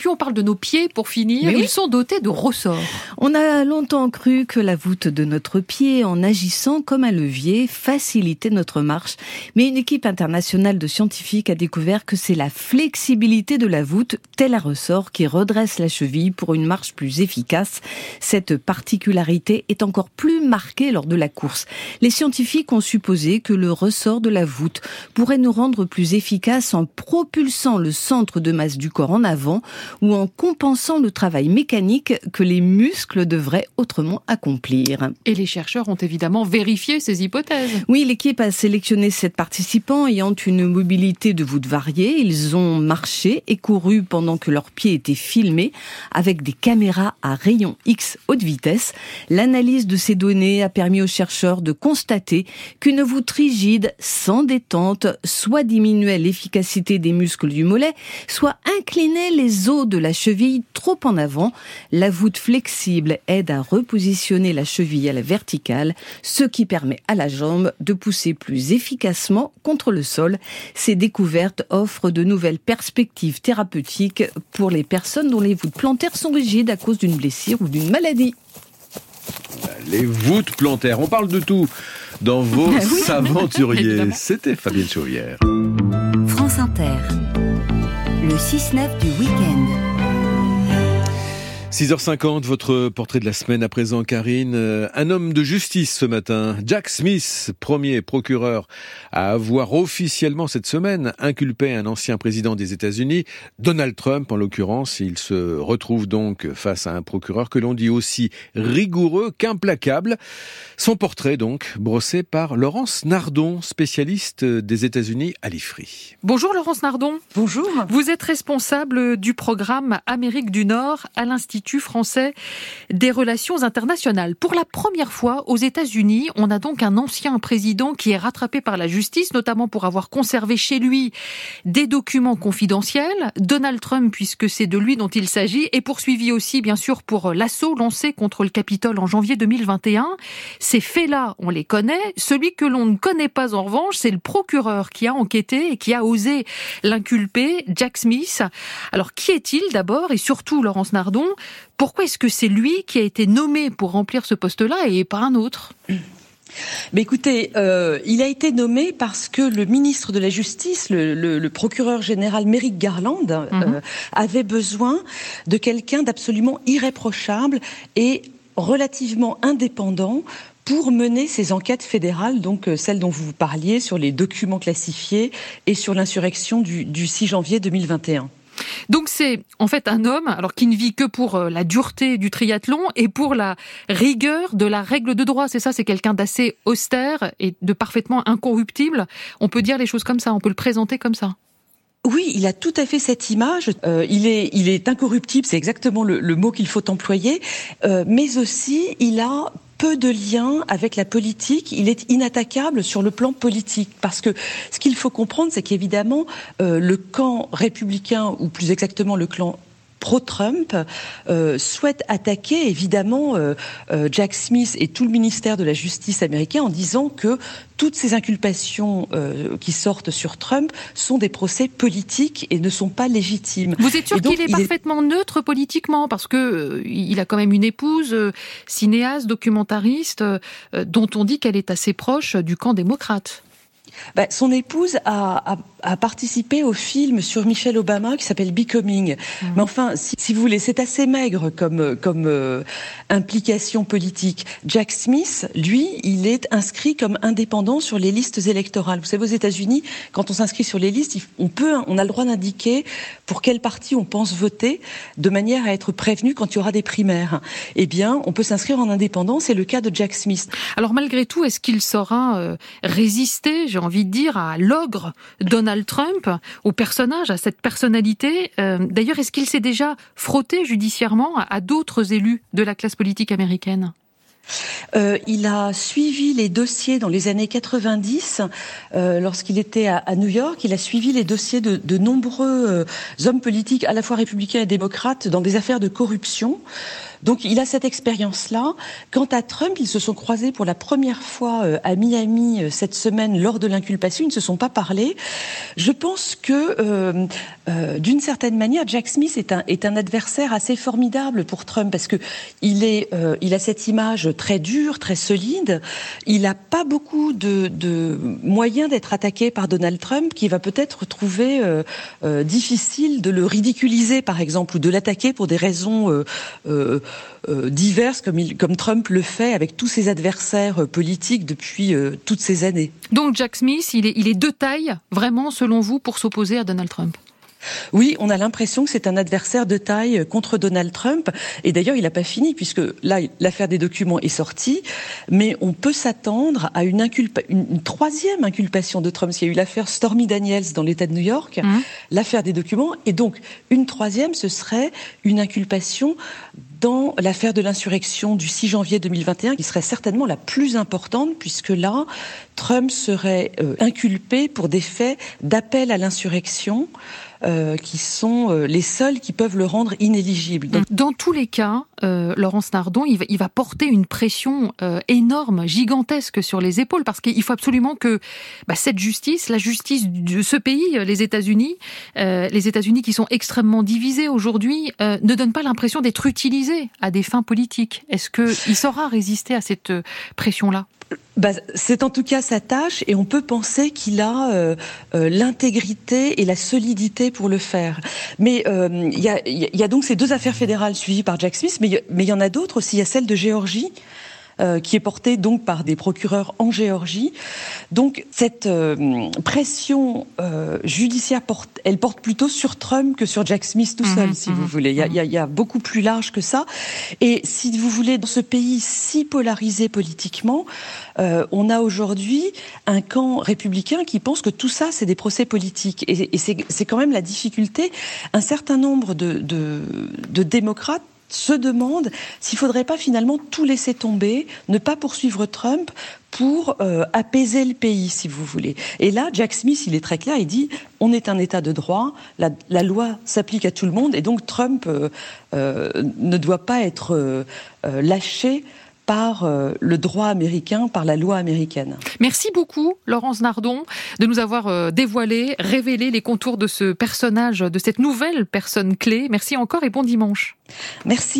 puis on parle de nos pieds pour finir. Ils sont dotés de ressorts. On a longtemps cru que la voûte de notre pied, en agissant comme un levier, facilitait notre marche. Mais une équipe internationale de scientifiques a découvert que c'est la flexibilité de la voûte, tel un ressort, qui redresse la cheville pour une marche plus efficace. Cette particularité est encore plus marquée lors de la course. Les scientifiques ont supposé que le ressort de la voûte pourrait nous rendre plus efficaces en propulsant le centre de masse du corps en avant ou en compensant le travail mécanique que les muscles devraient autrement accomplir. Et les chercheurs ont évidemment vérifié ces hypothèses. Oui, l'équipe a sélectionné sept participants ayant une mobilité de voûte variée. Ils ont marché et couru pendant que leurs pieds étaient filmés avec des caméras à rayons X haute vitesse. L'analyse de ces données a permis aux chercheurs de constater qu'une voûte rigide, sans détente, soit diminuait l'efficacité des muscles du mollet, soit inclinait les os de la cheville trop en avant. La voûte flexible aide à repositionner la cheville à la verticale, ce qui permet à la jambe de pousser plus efficacement contre le sol. Ces découvertes offrent de nouvelles perspectives thérapeutiques pour les personnes dont les voûtes plantaires sont rigides à cause d'une blessure ou d'une maladie. Les voûtes plantaires, on parle de tout dans vos aventuriers. C'était Fabienne Chauvière. France Inter, le 6-9 du week-end. 6h50, votre portrait de la semaine à présent, Karine. Euh, un homme de justice ce matin, Jack Smith, premier procureur à avoir officiellement cette semaine inculpé un ancien président des États-Unis, Donald Trump en l'occurrence. Il se retrouve donc face à un procureur que l'on dit aussi rigoureux qu'implacable. Son portrait donc brossé par Laurence Nardon, spécialiste des États-Unis à l'IFRI. Bonjour Laurence Nardon. Bonjour. Vous êtes responsable du programme Amérique du Nord à l'Institut français des relations internationales. Pour la première fois aux États-Unis, on a donc un ancien président qui est rattrapé par la justice, notamment pour avoir conservé chez lui des documents confidentiels. Donald Trump, puisque c'est de lui dont il s'agit, est poursuivi aussi, bien sûr, pour l'assaut lancé contre le Capitole en janvier 2021. Ces faits-là, on les connaît. Celui que l'on ne connaît pas, en revanche, c'est le procureur qui a enquêté et qui a osé l'inculper, Jack Smith. Alors, qui est-il d'abord? Et surtout, Laurence Nardon, pourquoi est-ce que c'est lui qui a été nommé pour remplir ce poste-là et pas un autre? Mais écoutez, euh, il a été nommé parce que le ministre de la Justice, le, procureur général Merrick Garland, euh, mhm. avait besoin de quelqu'un d'absolument irréprochable et relativement indépendant pour mener ces enquêtes fédérales, donc euh, celles dont vous parliez sur les documents classifiés et sur l'insurrection du, du 6 janvier 2021. Donc c'est en fait un homme alors qui ne vit que pour euh, la dureté du triathlon et pour la rigueur de la règle de droit. C'est ça, c'est quelqu'un d'assez austère et de parfaitement incorruptible. On peut dire les choses comme ça, on peut le présenter comme ça. Oui, il a tout à fait cette image. Euh, il est, il est incorruptible, c'est exactement le, mot qu'il faut employer. Euh, mais aussi, il a peu de lien avec la politique. Il est inattaquable sur le plan politique parce que ce qu'il faut comprendre, c'est qu'évidemment euh, le camp républicain ou plus exactement le clan pro-Trump euh, souhaite attaquer évidemment euh, euh, Jack Smith et tout le ministère de la Justice américain en disant que toutes ces inculpations qui sortent sur Trump sont des procès politiques et ne sont pas légitimes. Vous êtes sûr qu'il est parfaitement neutre politiquement? Parce que il a quand même une épouse cinéaste, documentariste dont on dit qu'elle est assez proche du camp démocrate. Bah, son épouse a, participé au film sur Michelle Obama qui s'appelle Becoming. Mhm. Mais enfin, si, vous voulez, c'est assez maigre comme, comme euh, implication politique. Jack Smith, lui, il est inscrit comme indépendant sur les listes électorales. Vous savez, aux États-Unis, quand on s'inscrit sur les listes, on peut, on a le droit d'indiquer pour quel parti on pense voter, de manière à être prévenu quand il y aura des primaires. Eh bien, on peut s'inscrire en indépendant. C'est le cas de Jack Smith. Alors malgré tout, est-ce qu'il saura euh, résister envie de dire, à l'ogre Donald Trump, au personnage, à cette personnalité. Euh, d'ailleurs, est-ce qu'il s'est déjà frotté judiciairement à d'autres élus de la classe politique américaine? Euh, il a suivi les dossiers dans les années 90, euh, lorsqu'il était à, New York. Il a suivi les dossiers de, nombreux hommes politiques, à la fois républicains et démocrates, dans des affaires de corruption. Donc il a cette expérience-là. Quant à Trump, ils se sont croisés pour la première fois euh, à Miami euh, cette semaine lors de l'inculpation. Ils ne se sont pas parlé. Je pense que, euh, d'une certaine manière, Jack Smith est un, adversaire assez formidable pour Trump parce que il a cette image très dure, très solide. Il n'a pas beaucoup de, moyens d'être attaqué par Donald Trump, qui va peut-être trouver difficile de le ridiculiser, par exemple, ou de l'attaquer pour des raisons diverses, comme, il, comme Trump le fait avec tous ses adversaires euh, politiques depuis euh, toutes ces années. Donc Jack Smith, il est, il est de taille, vraiment, selon vous, pour s'opposer à Donald Trump? Oui, on a l'impression que c'est un adversaire de taille contre Donald Trump. Et d'ailleurs, il n'a pas fini, puisque là, l'affaire des documents est sortie. Mais on peut s'attendre à une, inculpa une, une, troisième inculpation de Trump. Il y a eu l'affaire Stormy Daniels dans l'État de New York, mmh. l'affaire des documents. Et donc, une troisième, ce serait une inculpation dans l'affaire de l'insurrection du 6 janvier 2021, qui serait certainement la plus importante, puisque là, Trump serait euh, inculpé pour des faits d'appel à l'insurrection. Euh, qui sont euh, les seuls qui peuvent le rendre inéligible. Donc... Dans tous les cas, euh, Laurence Nardon, il va, porter une pression euh, énorme, gigantesque sur les épaules, parce qu'il faut absolument que bah, cette justice, la justice de ce pays, les États-Unis, les États-Unis qui sont extrêmement divisés aujourd'hui, ne donne pas l'impression d'être utilisés à des fins politiques. Est-ce qu'il saura résister à cette pression-là? Bah, c'est en tout cas sa tâche et on peut penser qu'il a euh, euh, l'intégrité et la solidité pour le faire. Mais il euh, y, a, y, a, donc ces deux affaires fédérales suivies par Jack Smith, mais il y en a d'autres aussi. Il y a celle de Géorgie euh, qui est portée donc par des procureurs en Géorgie. Donc cette euh, pression euh, judiciaire, porte, elle porte plutôt sur Trump que sur Jack Smith tout seul, mmh, si mmh, vous voulez. Il y, a, il y, a, beaucoup plus large que ça. Et si vous voulez, dans ce pays si polarisé politiquement, on a aujourd'hui un camp républicain qui pense que tout ça, c'est des procès politiques. Et, et c'est quand même la difficulté. Un certain nombre de, de, de démocrates se demande s'il ne faudrait pas finalement tout laisser tomber, ne pas poursuivre Trump pour euh, apaiser le pays, si vous voulez. Et là, Jack Smith, il est très clair, il dit on est un État de droit, la, loi s'applique à tout le monde, et donc Trump euh, euh, ne doit pas être lâché par euh, le droit américain, par la loi américaine. Merci beaucoup, Laurence Nardon, de nous avoir euh, dévoilé, révélé les contours de ce personnage, de cette nouvelle personne clé. Merci encore et bon dimanche. Merci.